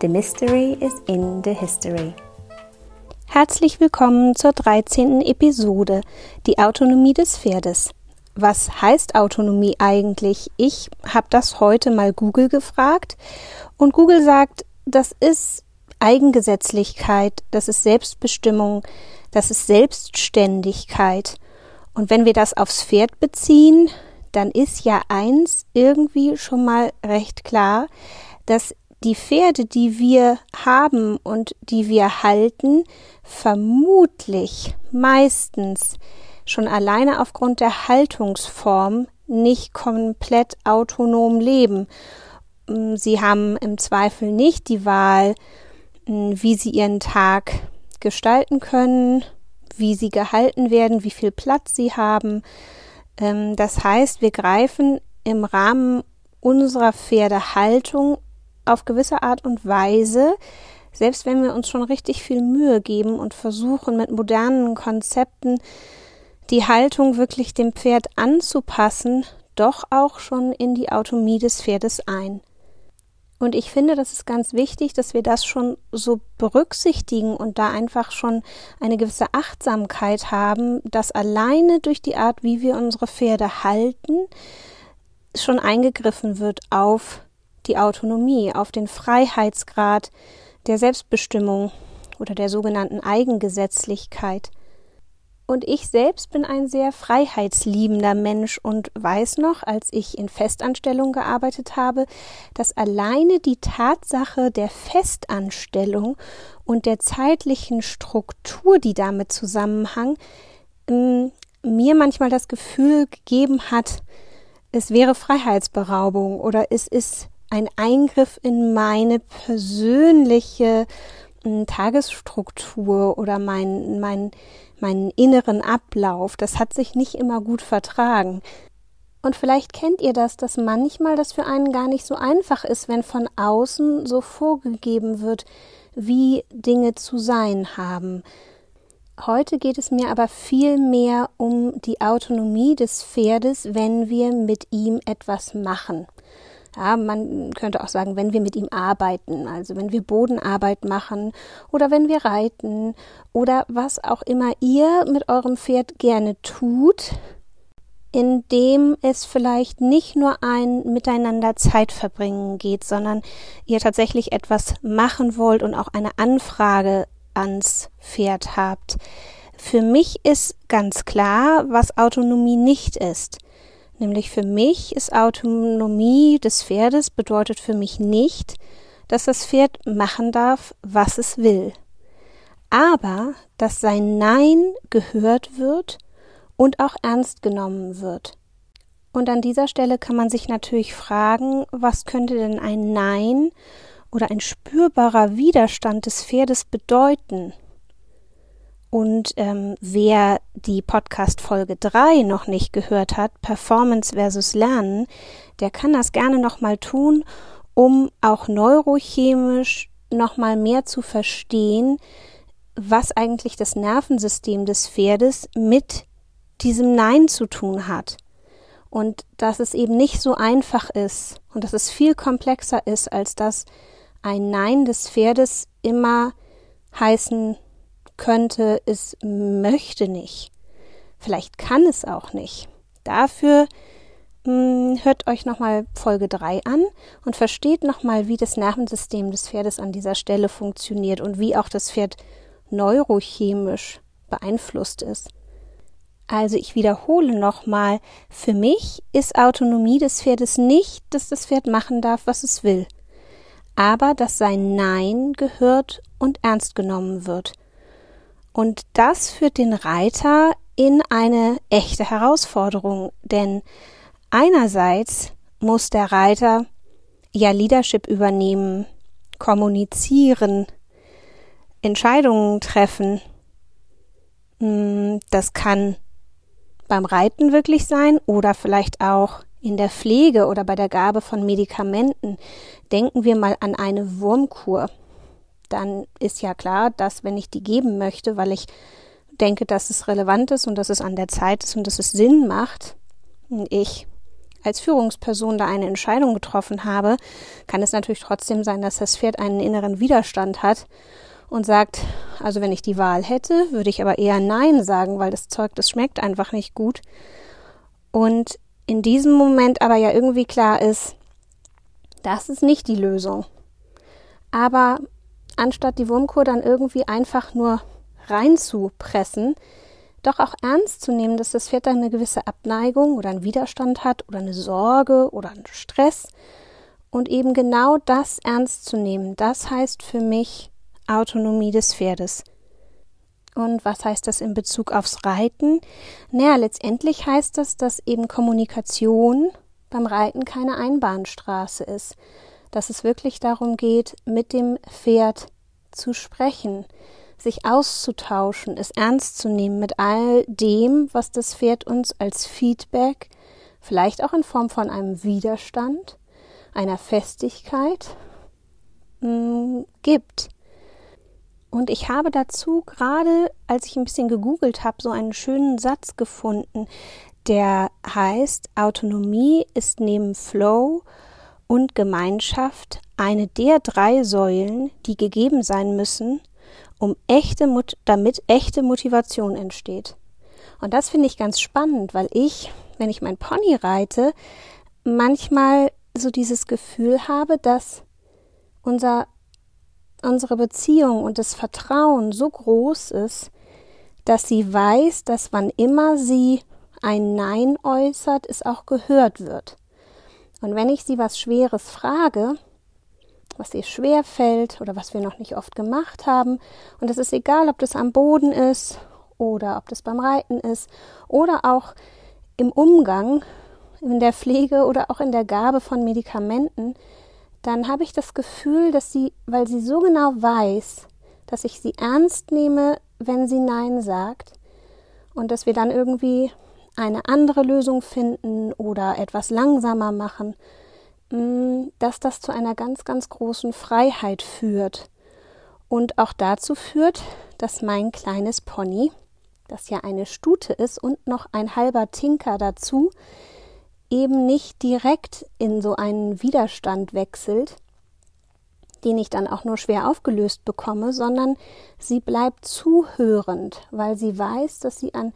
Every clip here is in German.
The Mystery is in the History. Herzlich willkommen zur 13. Episode, die Autonomie des Pferdes. Was heißt Autonomie eigentlich? Ich habe das heute mal Google gefragt und Google sagt, das ist Eigengesetzlichkeit, das ist Selbstbestimmung, das ist Selbstständigkeit. Und wenn wir das aufs Pferd beziehen, dann ist ja eins irgendwie schon mal recht klar, dass die Pferde, die wir haben und die wir halten, vermutlich meistens schon alleine aufgrund der Haltungsform nicht komplett autonom leben. Mm, sie haben im Zweifel nicht die Wahl, mm, wie sie ihren Tag gestalten können, wie sie gehalten werden, wie viel Platz sie haben. Ähm, das heißt, wir greifen im Rahmen unserer Pferdehaltung auf gewisse Art und Weise, selbst wenn wir uns schon richtig viel Mühe geben und versuchen mit modernen Konzepten die Haltung wirklich dem Pferd anzupassen, doch auch schon in die Autonomie des Pferdes ein. Und ich finde, das ist ganz wichtig, dass wir das schon so berücksichtigen und da einfach schon eine gewisse Achtsamkeit haben, dass alleine durch die Art, wie wir unsere Pferde halten, schon eingegriffen wird auf die Autonomie, auf den Freiheitsgrad der Selbstbestimmung oder der sogenannten Eigengesetzlichkeit. Und ich selbst bin ein sehr freiheitsliebender Mensch und weiß noch, als ich in Festanstellung gearbeitet habe, dass alleine die Tatsache der Festanstellung und der zeitlichen Struktur, die damit zusammenhang, ähm, mir manchmal das Gefühl gegeben hat, es wäre Freiheitsberaubung oder es ist ein Eingriff in meine persönliche hm, Tagesstruktur oder mein, mein, meinen inneren Ablauf. Das hat sich nicht immer gut vertragen. Und vielleicht kennt ihr das, dass manchmal das für einen gar nicht so einfach ist, wenn von außen so vorgegeben wird, wie Dinge zu sein haben. Heute geht es mir aber viel mehr um die Autonomie des Pferdes, wenn wir mit ihm etwas machen. Ja, man könnte auch sagen, wenn wir mit ihm arbeiten, also wenn wir Bodenarbeit machen oder wenn wir reiten oder was auch immer ihr mit eurem Pferd gerne tut, indem es vielleicht nicht nur ein Miteinander Zeit verbringen geht, sondern ihr tatsächlich etwas machen wollt und auch eine Anfrage ans Pferd habt. Für mich ist ganz klar, was Autonomie nicht ist. Nämlich für mich ist Autonomie des Pferdes bedeutet für mich nicht, dass das Pferd machen darf, was es will, aber dass sein Nein gehört wird und auch ernst genommen wird. Und an dieser Stelle kann man sich natürlich fragen, was könnte denn ein Nein oder ein spürbarer Widerstand des Pferdes bedeuten? Und ähm, wer die Podcast Folge 3 noch nicht gehört hat, Performance versus Lernen, der kann das gerne nochmal tun, um auch neurochemisch nochmal mehr zu verstehen, was eigentlich das Nervensystem des Pferdes mit diesem Nein zu tun hat. Und dass es eben nicht so einfach ist und dass es viel komplexer ist, als dass ein Nein des Pferdes immer heißen könnte, es möchte nicht. Vielleicht kann es auch nicht. Dafür mh, hm, hört euch nochmal Folge 3 an und versteht nochmal, wie das Nervensystem des Pferdes an dieser Stelle funktioniert und wie auch das Pferd neurochemisch beeinflusst ist. Also ich wiederhole nochmal, für mich ist Autonomie des Pferdes nicht, dass das Pferd machen darf, was es will, aber dass sein Nein gehört und ernst genommen wird und das führt den Reiter in eine echte Herausforderung, denn einerseits muss der Reiter ja Leadership übernehmen, kommunizieren, Entscheidungen treffen. Mm, das kann beim Reiten wirklich sein oder vielleicht auch in der Pflege oder bei der Gabe von Medikamenten. Denken wir mal an eine Wurmkur. Dann ist ja klar, dass wenn ich die geben möchte, weil ich denke, dass es relevant ist und dass es an der Zeit ist und dass es Sinn macht, ich als Führungsperson da eine Entscheidung getroffen habe, kann es natürlich trotzdem sein, dass das Pferd einen inneren Widerstand hat und sagt, also wenn ich die Wahl hätte, würde ich aber eher Nein sagen, weil das Zeug, das schmeckt einfach nicht gut. Und in diesem Moment aber ja irgendwie klar ist, das ist nicht die Lösung. Aber anstatt die Wurmkur dann irgendwie einfach nur reinzupressen, doch auch ernst zu nehmen, dass das Pferd dann eine gewisse Abneigung oder einen Widerstand hat oder eine Sorge oder einen Stress und eben genau das ernst zu nehmen. Das heißt für mich Autonomie des Pferdes. Und was heißt das in Bezug aufs Reiten? Naja, letztendlich heißt das, dass eben Kommunikation beim Reiten keine Einbahnstraße ist. Dass es wirklich darum geht, mit dem Pferd zu sprechen, sich auszutauschen, es ernst zu nehmen mit all dem, was das Pferd uns als Feedback, vielleicht auch in Form von einem Widerstand, einer Festigkeit mh, mm, gibt. Und ich habe dazu gerade, als ich ein bisschen gegoogelt habe, so einen schönen Satz gefunden, der heißt, Autonomie ist neben Flow und Gemeinschaft eine der drei Säulen, die gegeben sein müssen, um echte, damit echte Motivation entsteht. Und das finde ich ganz spannend, weil ich, wenn ich mein Pony reite, manchmal so dieses Gefühl habe, dass unser, unsere Beziehung und das Vertrauen so groß ist, dass sie weiß, dass wann immer sie ein Nein äußert, es auch gehört wird. Und wenn ich sie was Schweres frage, was ihr schwer fällt oder was wir noch nicht oft gemacht haben. Und es ist egal, ob das am Boden ist oder ob das beim Reiten ist oder auch im Umgang, in der Pflege oder auch in der Gabe von Medikamenten, dann habe ich das Gefühl, dass sie, weil sie so genau weiß, dass ich sie ernst nehme, wenn sie Nein sagt und dass wir dann irgendwie eine andere Lösung finden oder etwas langsamer machen Mm, dass das zu einer ganz, ganz großen Freiheit führt und auch dazu führt, dass mein kleines Pony, das ja eine Stute ist und noch ein halber Tinker dazu, eben nicht direkt in so einen Widerstand wechselt, den ich dann auch nur schwer aufgelöst bekomme, sondern sie bleibt zuhörend, weil sie weiß, dass sie an,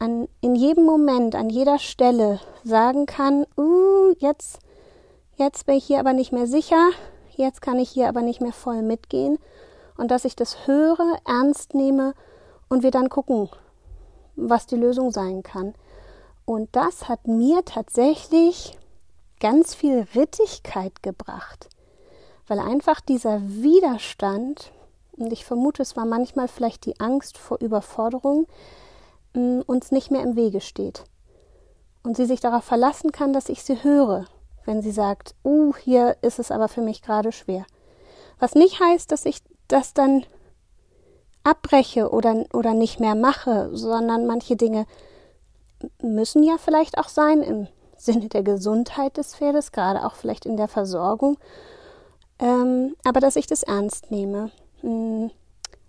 an in jedem Moment, an jeder Stelle sagen kann, uh, jetzt Jetzt bin ich hier aber nicht mehr sicher, jetzt kann ich hier aber nicht mehr voll mitgehen und dass ich das höre, ernst nehme und wir dann gucken, was die Lösung sein kann. Und das hat mir tatsächlich ganz viel Rittigkeit gebracht, weil einfach dieser Widerstand, und ich vermute, es war manchmal vielleicht die Angst vor Überforderung, uns nicht mehr im Wege steht. Und sie sich darauf verlassen kann, dass ich sie höre, wenn sie sagt, uh, hier ist es aber für mich gerade schwer. Was nicht heißt, dass ich das dann abbreche oder, oder nicht mehr mache, sondern manche Dinge müssen ja vielleicht auch sein im Sinne der Gesundheit des Pferdes, gerade auch vielleicht in der Versorgung, ähm, aber dass ich das ernst nehme. Hm,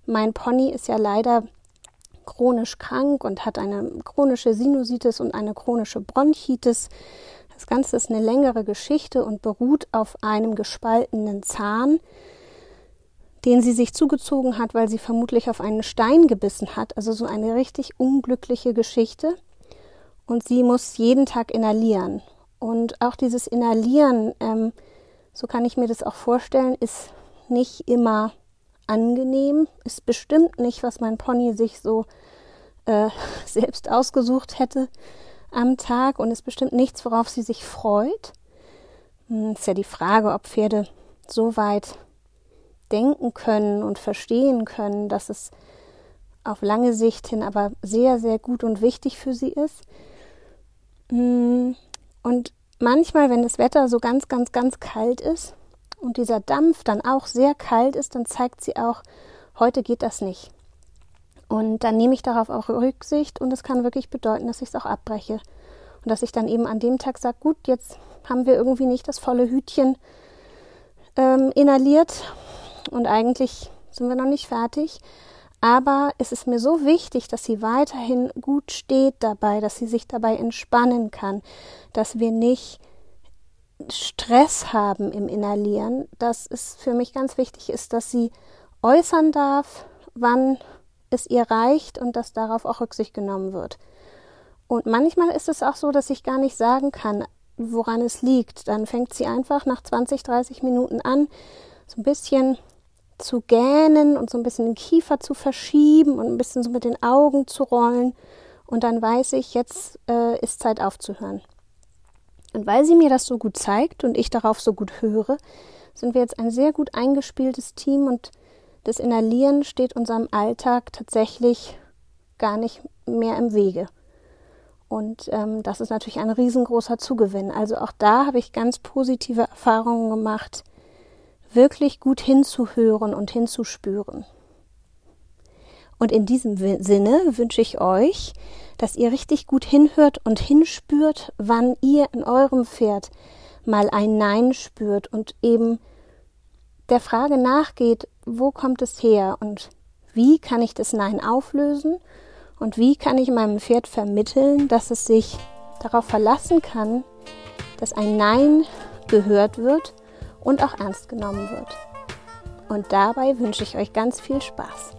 mein Pony ist ja leider chronisch krank und hat eine chronische Sinusitis und eine chronische Bronchitis. Das Ganze ist eine längere Geschichte und beruht auf einem gespaltenen Zahn, den sie sich zugezogen hat, weil sie vermutlich auf einen Stein gebissen hat. Also so eine richtig unglückliche Geschichte. Und sie muss jeden Tag inhalieren. Und auch dieses Inhalieren, ähm, so kann ich mir das auch vorstellen, ist nicht immer angenehm, ist bestimmt nicht, was mein Pony sich so äh, selbst ausgesucht hätte am Tag und ist bestimmt nichts, worauf sie sich freut. Hm, ist ja die Frage, ob Pferde so weit denken können und verstehen können, dass es auf lange Sicht hin aber sehr, sehr gut und wichtig für sie ist. Hm, und manchmal, wenn das Wetter so ganz, ganz, ganz kalt ist und dieser Dampf dann auch sehr kalt ist, dann zeigt sie auch, heute geht das nicht. Und dann nehme ich darauf auch Rücksicht und es kann wirklich bedeuten, dass ich es auch abbreche. Und dass ich dann eben an dem Tag sage, gut, jetzt haben wir irgendwie nicht das volle Hütchen ähm, inhaliert und eigentlich sind wir noch nicht fertig. Aber es ist mir so wichtig, dass sie weiterhin gut steht dabei, dass sie sich dabei entspannen kann, dass wir nicht Stress haben im Inhalieren, dass es für mich ganz wichtig ist, dass sie äußern darf, wann es ihr reicht und dass darauf auch Rücksicht genommen wird. Und manchmal ist es auch so, dass ich gar nicht sagen kann, woran es liegt. Dann fängt sie einfach nach 20, 30 Minuten an, so ein bisschen zu gähnen und so ein bisschen den Kiefer zu verschieben und ein bisschen so mit den Augen zu rollen. Und dann weiß ich, jetzt äh, ist Zeit aufzuhören. Und weil sie mir das so gut zeigt und ich darauf so gut höre, sind wir jetzt ein sehr gut eingespieltes Team und das Inhalieren steht unserem Alltag tatsächlich gar nicht mehr im Wege. Und ähm, das ist natürlich ein riesengroßer Zugewinn. Also auch da habe ich ganz positive Erfahrungen gemacht, wirklich gut hinzuhören und hinzuspüren. Und in diesem Sinne wünsche ich euch, dass ihr richtig gut hinhört und hinspürt, wann ihr in eurem Pferd mal ein Nein spürt und eben der Frage nachgeht, wo kommt es her und wie kann ich das Nein auflösen und wie kann ich meinem Pferd vermitteln, dass es sich darauf verlassen kann, dass ein Nein gehört wird und auch ernst genommen wird. Und dabei wünsche ich euch ganz viel Spaß.